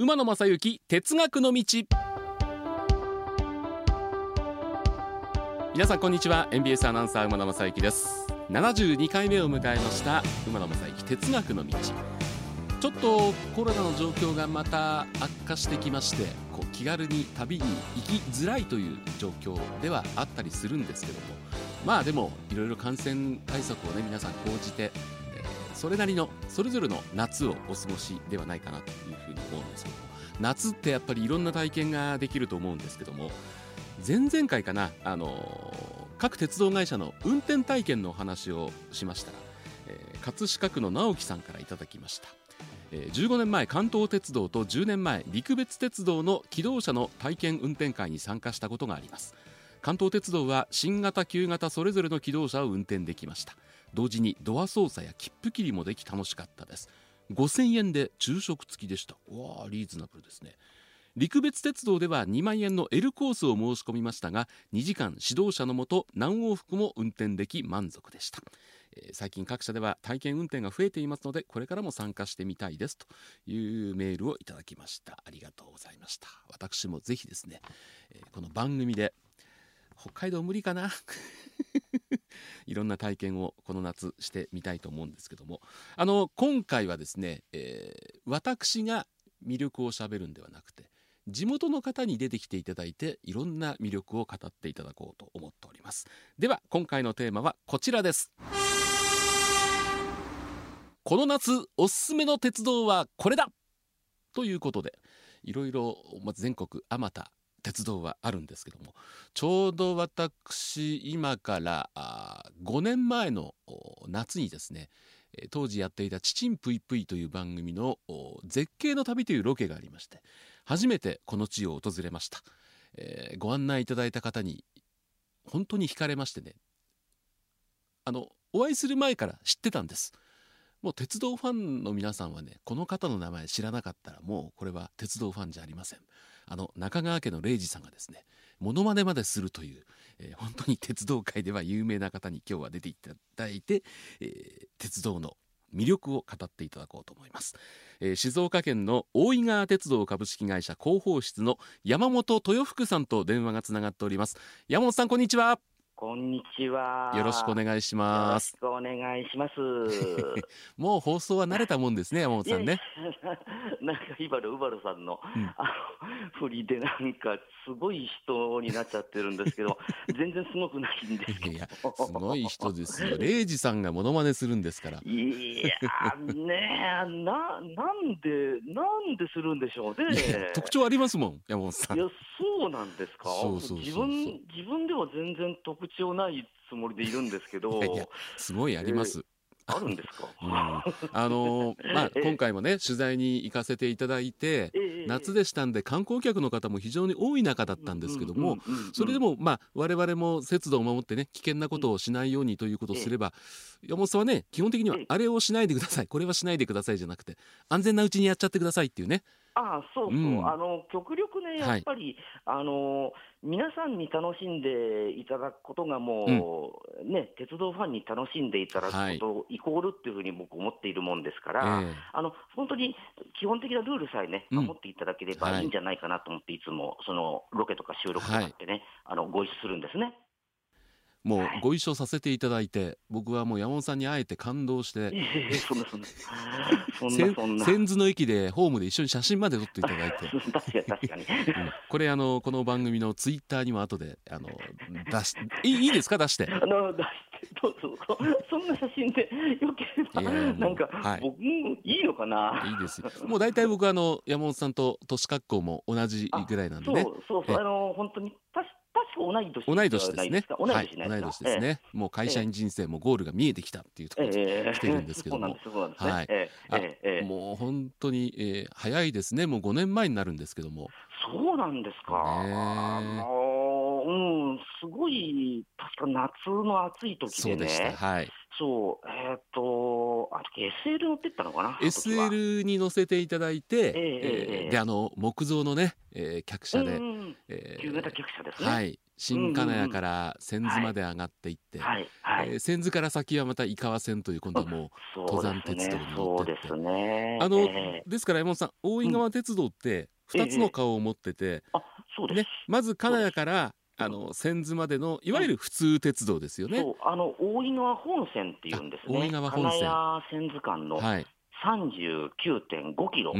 馬野正幸哲学の道。皆さんこんにちは。NBS アナウンサー馬野正幸です。72回目を迎えました馬野正幸哲学の道。ちょっとコロナの状況がまた悪化してきましてこう気軽に旅に行きづらいという状況ではあったりするんですけども。まあでもいろいろ感染対策をね皆さん講じて、それなりのそれぞれの夏をお過ごしではないかなというふうに思うんですけども夏ってやっぱりいろんな体験ができると思うんですけども前々回かなあの各鉄道会社の運転体験のお話をしましたら、えー葛飾区の直樹さんからいただきました、え15年前関東鉄道と10年前陸別鉄道の機動車の体験運転会に参加したことがあります。関東鉄道は新型旧型それぞれの機動車を運転できました。同時にドア操作や切符切りもでき楽しかったです。5000円で昼食付きでした。うわあリーズナブルですね。陸別鉄道では2万円の L コースを申し込みましたが2時間指導者のもと何往復も運転でき満足でした、えー最近各社では体験運転が増えていますのでこれからも参加してみたいです。というメールをいただきました。ありがとうございました。私もぜひですね、えーこの番組で北海道無理かな？いろんな体験をこの夏してみたいと思うんですけども。あの今回はですね、えー私が魅力をしゃべるんではなくて地元の方に出てきていただいていろんな魅力を語っていただこうと思っております。では今回のテーマはこちらです。この夏おすすめの鉄道はこれだ！ということでいろいろ全国あまた鉄道はあるんですけどもちょうど私今から5年前の夏にですね当時やっていた「ちちんぷいぷい」という番組の絶景の旅というロケがありまして初めてこの地を訪れました、えーご案内いただいた方に本当に惹かれましてねあのお会いする前から知ってたんです。もう鉄道ファンの皆さんはねこの方の名前知らなかったらもうこれは鉄道ファンじゃありません。あの中川家の礼二さんがですねモノマネまでするという、えー本当に鉄道界では有名な方に今日は出ていただいて、えー鉄道の魅力を語っていただこうと思います、えー静岡県の大井川鉄道株式会社広報室の山本豊福さんと電話がつながっております。山本さんこんにちは。こんにちは。よろしくお願いしますよろしくお願いします。もう放送は慣れたもんですね山本さんね。なんか、イバル、ウバルさんの、うんあの、振りでなんか、すごい人になっちゃってるんですけど、全然すごくないんですけど。いやすごい人ですよ礼二さんがモノマネするんですからいやー、ねえ、な、なんで、なんでするんでしょうね。特徴ありますもん山本さんいや、そうなんですか？そうそうそうそう自分、自分では全然特徴ないつもりでいるんですけど、いやいやすごいあります、あるんですか？うん、あのーまあ ええ今回もね取材に行かせていただいてええ夏でしたんで観光客の方も非常に多い中だったんですけども、それでもまあ我々も節度を守ってね危険なことをしないようにということをすれば、山本さんはね基本的にはええ。あれをしないでくださいこれはしないでくださいじゃなくて安全なうちにやっちゃってくださいっていうねああそうそう、うん。あの極力ね、やっぱり、あの皆さんに楽しんでいただくことがもう、ね、鉄道ファンに楽しんでいただくこと、イコールっていうふうに僕、思っているもんですから、ええ。あの本当に基本的なルールさえね、うん。守っていただければはい。いいんじゃないかなと思って、いつもそのロケとか収録とかってね、あのご一緒するんですね。もうはい。ご一緒させていただいて僕はもう山本さんに会えて感動してそんなそんな、そんせな千頭の駅でホームで一緒に写真まで撮っていただいて。これあのこの番組のツイッターにも後であの出しいいいいですか？出して。あの出してどうぞそそんな写真でよければなんか、はい。僕もいいのかな？いいですよ。もう大体僕あの山本さんと年格好も同じぐらいなんでそうねそうそうえあの本当に同い年同い年ですね。同い年ですね、もう会社員人生もゴールが見えてきたっていうところで、ええ来てるんですけども。はい。ええもう本当に、えー早いですね。もう5年前になるんですけども。そうなんですか、ねえ。あのうんすごい確か夏の暑い時でそうでした。ねはい。そうえっ、とあの時 SL 乗ってったのかな SL に乗せていただいて、ええええであの木造のね、えー客車で、うんえ型客車ですね。はい。新金谷から千頭まで上がっていって、はい。はい、えー、千頭から先はまた井川線という今度はもう登山鉄道に乗って。って、ですね。あの、えー、ですから山本さん大井川鉄道って2つの顔を持ってて、えー、あそうです、ね、まず金谷からあの千頭までのいわゆる普通鉄道ですよね。あの大井川本線っていうんですね。大井川本線。金谷千頭間の39.5キロ、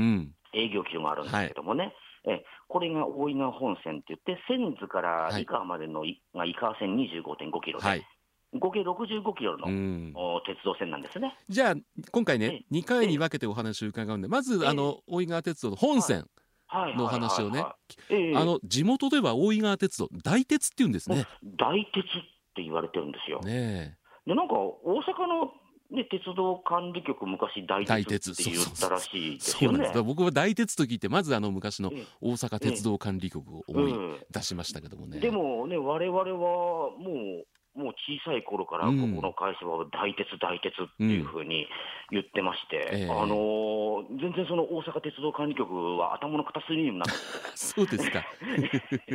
営業キロもあるんですけどもね。はいえこれが大井川本線って言って、千頭から井川までの、はい、井川線25.5キロで、はい、合計65キロの、鉄道線なんですね。じゃあ、今回ね、2回に分けてお話を伺うんで、まず、あの大井川鉄道の本線。の話をね、あの地元では大井川鉄道、大鉄っていうんですね。大鉄って言われてるんですよ。ねでなんか大阪のね、鉄道管理局、昔、大鉄って言ったらしいですよね。僕は大鉄と聞いて、まずあの昔の大阪鉄道管理局を思い出しましたけどもね。でもね、われわれはもう、もう小さい頃から、ここの会社は大鉄、大鉄っていうふうに言ってまして、うん、あのー、全然その大阪鉄道管理局は頭の片隅にもなくて、そうですか。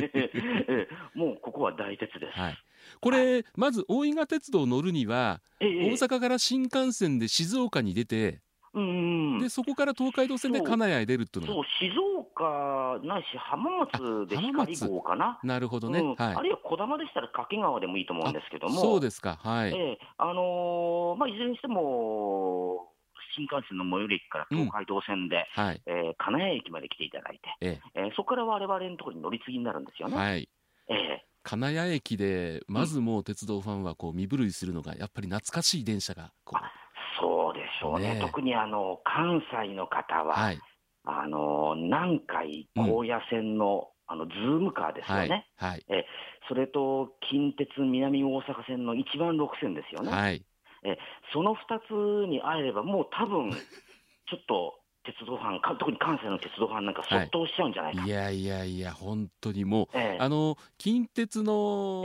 もうここは大鉄です。はい。これ、まず大井川鉄道を乗るには、大阪から新幹線で静岡に出て、うんでそこから東海道線で金谷へ出るっていうのそう静岡ないし浜松で光号かな？なるほどね、うん、はい、あるいは児玉でしたら掛川でもいいと思うんですけども。そうですか。はい、えー、あのー、まあいずれにしても新幹線の最寄り駅から東海道線で、うん、はい、えー、金谷駅まで来ていただいて、ええ。ー、そこから我々のところに乗り継ぎになるんですよね。はい。えー金谷駅でまずもう鉄道ファンはこう身震いするのがやっぱり懐かしい電車がこうそうでしょうね、ね特にあの関西の方は、はい、あの南海高野線の、うん、あのズームカーですよね、はいはい、えそれと近鉄南大阪線の一番6線ですよね、はい、えその2つに会えれば、もう多分 ちょっと鉄道ファン、特に関西の鉄道ファンなんか、そっとしちゃうんじゃないか、はい、いやいやいや、本当にもう、えあの近鉄の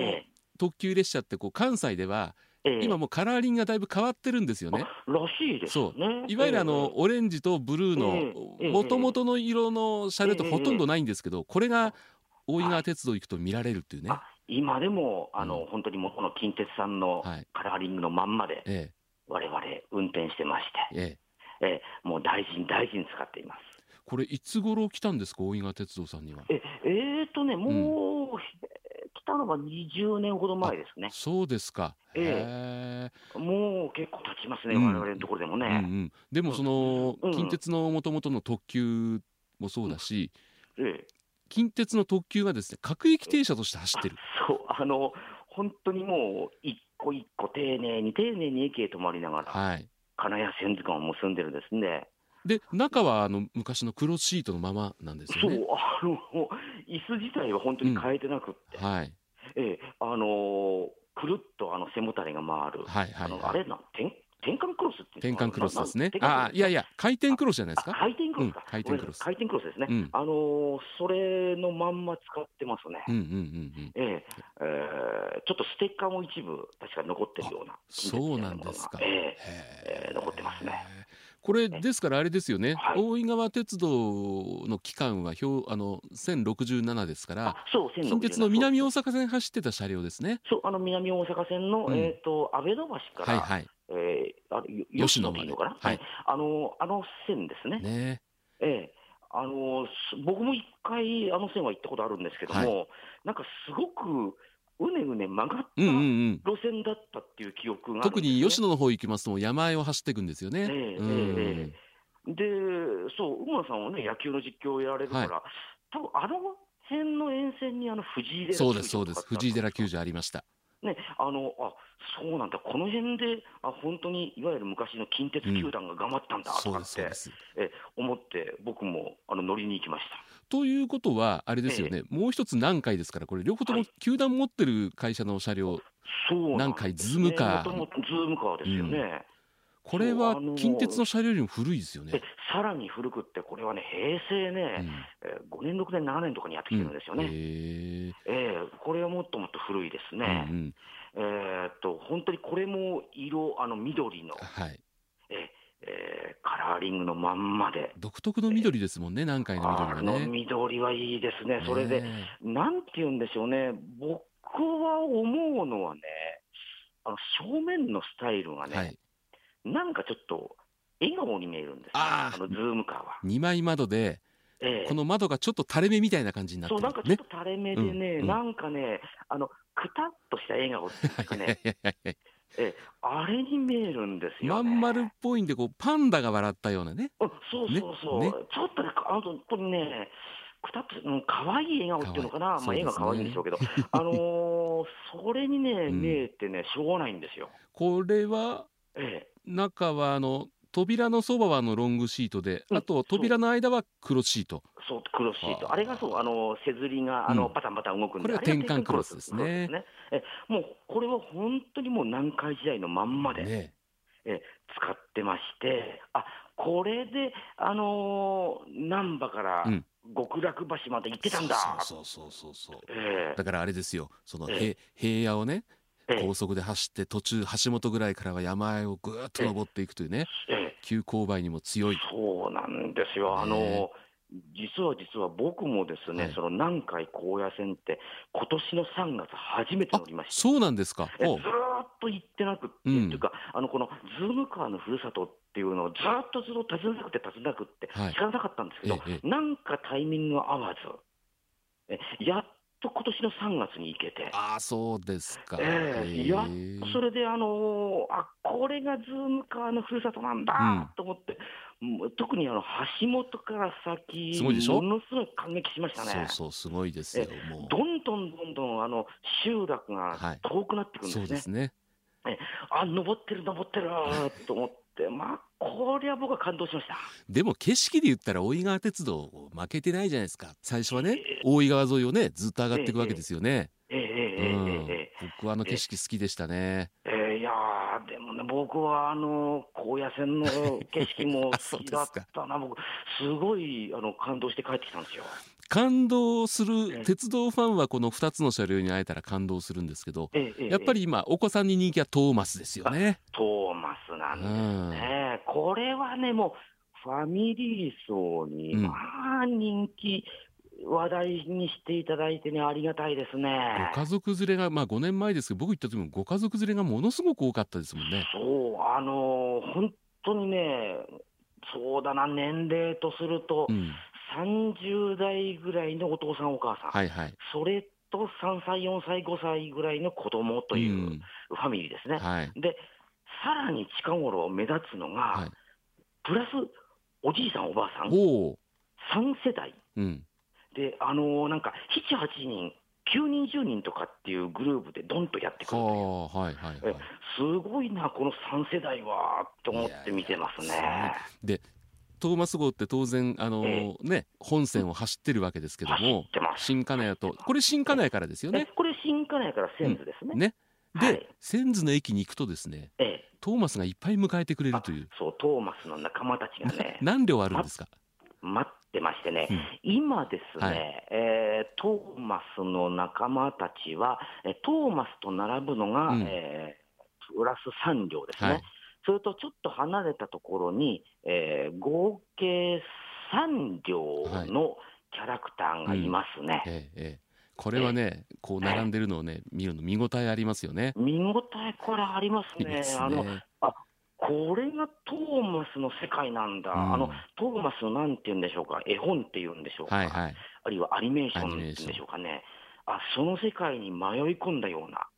特急列車ってこう、関西では、え今もうカラーリングがだいぶ変わってるんですよね。らしいですね。いわゆるあの、オレンジとブルーのもともとの色の車両ってほとんどないんですけど、これが大井川鉄道行くと見られるっていうね。今でもあの、うん、本当にもこの近鉄さんのカラーリングのまんまで、われわれ運転してまして。えええー、もう大事に大事に使っています。これいつ頃来たんですか大井川鉄道さんには？ええー、とねもう、うん、来たのが20年ほど前ですね。そうですか。ええー、もう結構経ちますね、うん、我々のところでもね。うんうん、でもその、近鉄のもともとの特急もそうだし、ええ、近鉄の特急がですね各駅停車として走ってる。そうあの本当にもう一個一個丁寧に丁寧に駅へ止まりながら。はい金谷千頭間を結んでるんですね。で中はあの昔の黒シートのままなんですよね。そうあの椅子自体は本当に変えてなくって、うん、はいえー、あのー、くるっとあの背もたれが回る、はいはい、はい、あのあれな転転換クロスって転換クロスですね。あいやいや回転クロスじゃないですか？回転クロスか、うん、回転クロス。回転クロスですね。うん、あのー、それのまんま使ってますね。うんうんうんうん。えー、えー、ちょっとステッカーも一部確か残ってるような。そうなんですか。えー、えー、残ってますね。これですからあれですよね、はい、大井川鉄道の期間は表あの1067ですから、そう近鉄の南大阪線走ってた車両ですね。そうあの南大阪線の、うん、えっ、ー、と安倍野橋から、はいはい、えー、あ吉野で。いいのかな、はい、あのあの線ですね。ね。ええあの僕も一回、あの線は行ったことあるんですけども、はい、なんかすごくうねうね曲がった路線だったっていう記憶が、ねうんうん、特に吉野の方行きますと、山あいを走っていくんですよね。えー、えー、で、そう、馬さんはね、野球の実況をやられるから、はい、多分あの辺の沿線にあの藤井寺そうです、そうです、藤井寺球場ありました。ね、あのあそうなんだ、この辺であ本当にいわゆる昔の近鉄球団が頑張ったんだとかって、うん、え思って、僕もあの乗りに行きました。ということは、あれですよね、えもう一つ南海ですから、これ、両方とも球団持ってる会社の車両、はい、南海ズームカー。ズームカーですよね。うんこれは近鉄の車両よりも古いですよね。さらに古くって、これはね、平成ね、うん、5年、6年、7年とかにやってきてるんですよね。うん、えー、えー、これはもっともっと古いですね。うんうん、えー、っと、本当にこれも色、あの緑の、はいえええー、カラーリングのまんまで。独特の緑ですもんね、南海の緑がね。あの緑はいいですね。それで、なんて言うんでしょうね。僕は思うのはね、あの正面のスタイルがね、はい、なんかちょっと笑顔に見えるんですよ、あのズームカーは。2枚窓で、ええ、この窓がちょっと垂れ目みたいな感じになってる、そう、なんかちょっと垂れ目でね、うんうん、なんかね、あの、くたっとした笑顔っていうかね、えあれに見えるんですよ、ね、まん丸っぽいんでこう、パンダが笑ったようなね。そうそうそう、ねね、ちょっとね、あの本当にね、くたっと、うん、可愛い笑顔っていうのかな、まあ、絵が可愛いんでしょうけど、あのー、それにね、見えてね、しょうがないんですよ。これは、ええ、中はあの扉のそばはあのロングシートで、あと扉の間は黒シート。そう、黒シート。あれがそう、あの、せずりが、あの、パタンパタン動くんで。これは転換クロスですね。ねえ、もう、これは本当にもう南海時代のまんまで、ね、え、使ってまして、あ、これで、あのー、難波から、極楽橋まで行ってたんだ。そうそうそうそう。えー、だからあれですよ、その、えー、平野をね、高速で走って途中橋本ぐらいからは山あいをぐーっと登っていくというね、急勾配にも強い。そうなんですよ、あの実は実は僕もですね、はい、その南海高野線って、今年の3月、初めて乗りましたそうなんですか。ずっと行ってなくって、うん、っていうか、あのこのズームカーのふるさとっていうのをずっとずっと訪ねなくて訪ねなくって、知らなかったんですけど、はい、なんかタイミング合わず、やっと今年の3月に行けて。ああ、そうですか。えー、やそれで、あのー、あこれがズームカーのふるさとなんだと思って、うん、特にあの橋本から先、すごいでしょ？ものすごい感激しましたね。そうそう、すごいですよ、もう。どんどんどんどんあの集落が遠くなってくるんですね。はい、そうですね。えあ登ってる、登ってると思って、まあ、こりゃ僕は感動しました。でも景色で言ったら大井川鉄道負けてないじゃないですか。最初はね、えー、大井川沿いをねずっと上がっていくわけですよね。えー、えー、えー、僕はあの景色好きでしたね。えー、いやでもね僕はあの高野線の景色も 好きだったな。僕すごいあの感動して帰ってきたんですよ。感動する鉄道ファンはこの2つの車両に会えたら感動するんですけど、やっぱり今お子さんに人気はトーマスですよね。トーマスなんですね。これはねもうファミリー層にまあ人気。話題にしていただいてね、ありがたいですね。ご家族連れが、まあ5年前ですけど、僕行った時もご家族連れがものすごく多かったですもんね。そう、あのー、本当にね、そうだな、年齢とすると、うん、30代ぐらいのお父さん、お母さん、はいはい、それと3歳、4歳、5歳ぐらいの子供というファミリーですね。うんはい、で、さらに近頃目立つのが、はい、プラスおじいさん、おばあさん、3世代、うん、で、あのー、なんか7、8人、9人、10人とかっていうグループでどんとやってくるはいはいはい、すごいな、この3世代はと思って見てますね。でトーマス号って当然、あのー、ね、本線を走ってるわけですけども、新金谷と、これ新金谷からですよね。これ新金谷から千頭ですね。うん、ね。で、はい、千頭の駅に行くとですね、ええ、トーマスがいっぱい迎えてくれるという。そう、トーマスの仲間たちがね。何両あるんですか、ま、待ってましてね、うん、今ですね、はい、えー、トーマスの仲間たちは、トーマスと並ぶのが、うん、えー、プラス3両ですね。はいそれとちょっと離れたところに、えー、合計3両のキャラクターがいますね。はいうん。ええこれはね、こう並んでるのをね、見るの見応えありますよね。見応えこれありますね。すね。あのあこれがトーマスの世界なんだ、うん、あのトーマスのなんて言うんでしょうか、絵本っていうんでしょうか、はいはい、あるいはアニメーションっていうんでしょうかね、あその世界に迷い込んだような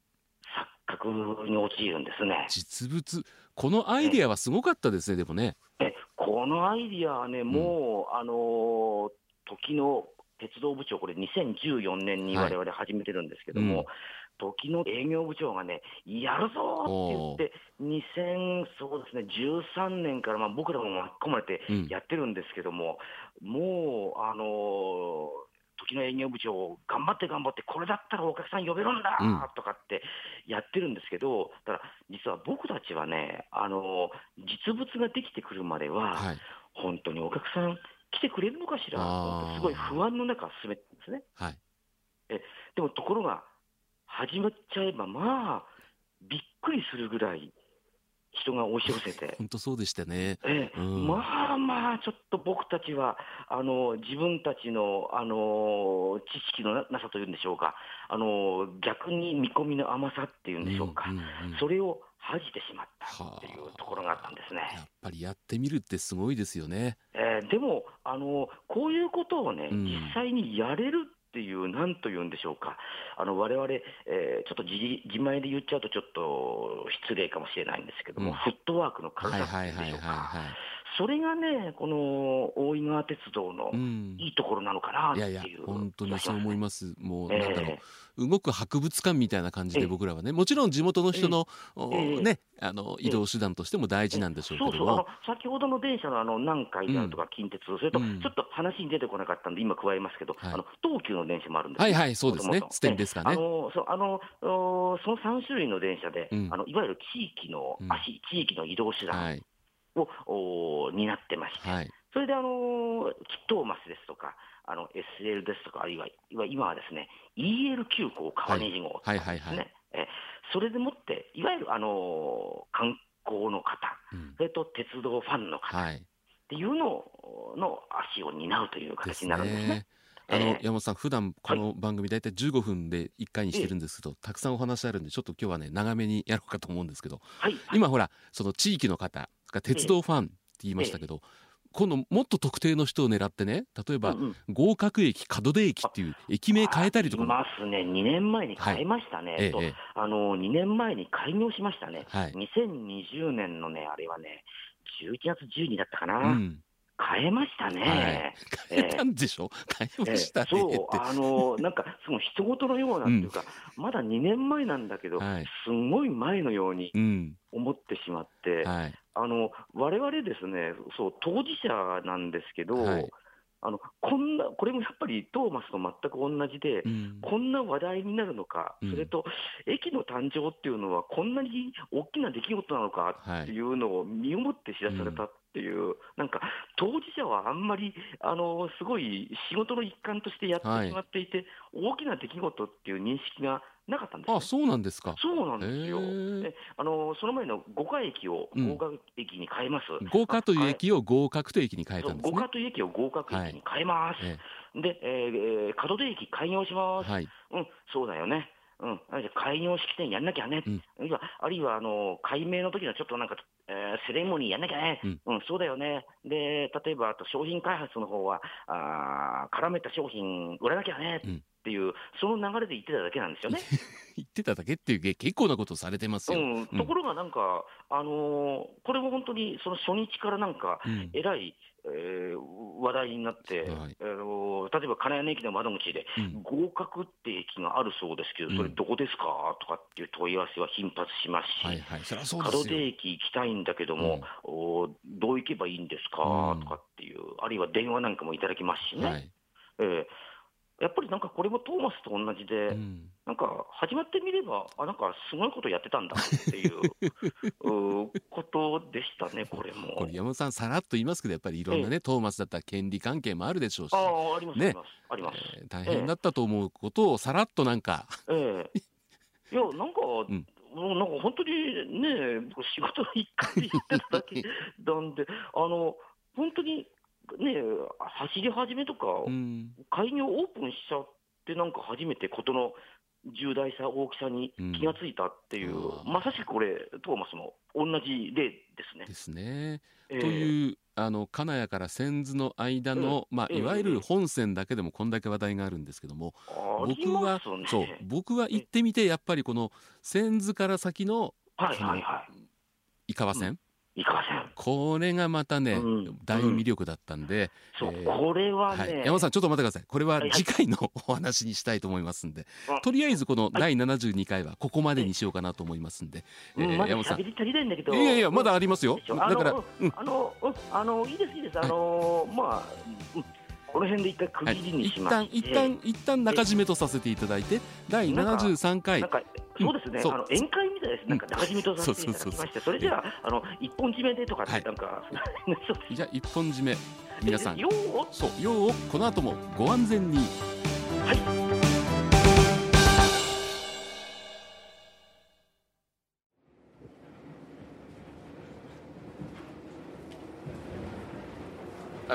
錯覚に陥るんですね。実物。このアイディアはすごかったですね、でもね。えこのアイディアはね、もう、うん、あのー、時の鉄道部長、これ2014年にわれわれ始めてるんですけども、はいうん、時の営業部長がね、やるぞって言って、2000、そうですね、13年から、まあ、僕らも巻き込まれてやってるんですけども、うん、もう、あのー時の営業部長、頑張って頑張って、これだったらお客さん呼べるんだとかってやってるんですけど、ただ、実は僕たちはね、あの実物ができてくるまでは、はい、本当にお客さん来てくれるのかしらと、すごい不安の中、進めてるんですね。はい、えでもところが、始まっちゃえば、まあ、びっくりするぐらい、人が押し寄せて、本当そうでしたね、ええ、うん、まあまあ、ちょっと僕たちは、あの自分たちのあの知識のなさというんでしょうか、あの逆に見込みの甘さっていうんでしょうか、うんうんうん、それを恥じてしまったっていうところがあったんですね。やっぱりやってみるってすごいですよね。えー、でもあの、こういうことをね、うん、実際にやれるっていう、なんというんでしょうか、あの我々、えー、ちょっと自自前で言っちゃうと、ちょっと失礼かもしれないんですけども、うん、フットワークの軽さっていうんでしょうか。それがね、この大井川鉄道のいいところなのかなっていう、うん、いやいや、本当にそう思います。もう、なんだろう、えー、動く博物館みたいな感じで僕らはね、もちろん地元の人の、えー、ね、あの移動手段としても大事なんでしょうけども、そうそう。先ほどの電車のあの南海であるとか近鉄、うん、それとちょっと話に出てこなかったんで、今加えますけど、はい、あの東急の電車もあるんですはいはい、そうですね、ステンですかね。あのそあのその3種類の電車で、うん、あのいわゆる地域の足、地域の移動手段、はいを担ってまして、はい、それであのキットーマスですとか、あの SL ですとか、あるいは今はですね EL 急行川根路号ですね、えそれでもって、いわゆるあの観光の方、うん、それと鉄道ファンの方、はい、っていうのの足を担うという形になるんですね。あの、山本さん、普段この番組、大体15分で1回にしてるんですけど、たくさんお話あるんで、ちょっと今日はね、長めにやろうかと思うんですけど、はい、今、ほら、その地域の方、鉄道ファンって言いましたけど、今度もっと特定の人を狙ってね例えば、合格駅門出駅っていう駅名変えたりとかますね。2年前に変えましたね、はい、と、ええ、あの2年前に開業しましたね、はい、2020年のねあれはね11月12だったかな、うん、変えましたね。はい、変えたんでしょ、えー、変えましたね、えー、そう、あのなんか、その人事のようなっていうか、うん、まだ2年前なんだけど、はい、すごい前のように思ってしまって、うんはい、あの我々ですね、そう当事者なんですけど、はいあのこんなこれもやっぱりトーマスと全く同じで、うん、こんな話題になるのか、うん、それと駅の誕生っていうのは、こんなに大きな出来事なのかっていうのを身をもって知らされたっていう、なんか当事者はあんまりあのすごい仕事の一環としてやってしまっていて、はい、大きな出来事っていう認識がなかったんです、ね、あそうなんですか。そうなんですよ。あのその前の五華駅を合格駅に変えます。合格という駅を合格という駅に変えたんですね。合格という駅を合格駅に変えます。はい、で、えー、門出駅開業します。はい、うん、そうだよね。うん、じゃ開業式典やんなきゃね、うん、あるいはあの改名の時のちょっとなんか、えー、セレモニーやんなきゃね、うん、うん、そうだよね、で例えばあと商品開発の方はあ絡めた商品売らなきゃねっていう、その流れで言ってただけなんですよね。言ってただけっていう結構なことされてますよ、うん、ところがなんか、あのー、これも本当にその初日からなんか、えらい、えー、話題になって、はい、えー、例えば金谷駅の窓口で、合格って駅があるそうですけど、うん、それどこですかとかっていう問い合わせは頻発しますし、はいはい、門出駅行きたいんだけども、うん、おどう行けばいいんですか、とかっていう、あるいは電話なんかもいただきますしね。はい、えーやっぱりなんかこれもトーマスと同じで、うん、なんか始まってみれば、あなんかすごいことやってたんだっていう ことでしたね、これも。これ、山本さん、さらっと言いますけど、やっぱりいろんなね、ええ、トーマスだったら権利関係もあるでしょうし、ああります、ね、あります、えー、大変だったと思うことをさらっとなんか、ええ、いや、なんか、うん。もうなんか本当にね、仕事の一環で言ってただけなんで、あの本当にね、走り始めとか、うん、開業オープンしちゃって、なんか初めて事の重大さ、大きさに気がついたっていう、うん、まさしくこれ、トーマスの同じ例ですね。ですね。えー、というあの金谷から千頭の間の、まあ、いわゆる本線だけでもこんだけ話題があるんですけども、僕は、ね、そう僕は行ってみてやっぱりこの千頭から先の,、はいはいはい、井川線、いかせん。これがまたね、うん、大魅力だったんで、うん、そう、えー、これはね、はい、山本さんちょっと待ってください。これは次回のお話にしたいと思いますんで、はい、とりあえずこの第72回はここまでにしようかなと思いますんで、はい、えー、山本さん。いやいやまだありますよ。だからあの、あのいいですいいです。あのまあ、この辺で一回区切りにしまして、一旦一旦中締めとさせていただいて第73回。そうですね、あの宴会みたいです、なんか中締めとさせていただきまして、それじゃあ、あの一本締めでとか、なんか、じゃあ、一本締め、皆さん、ようそう、ようこの後もご安全に。はい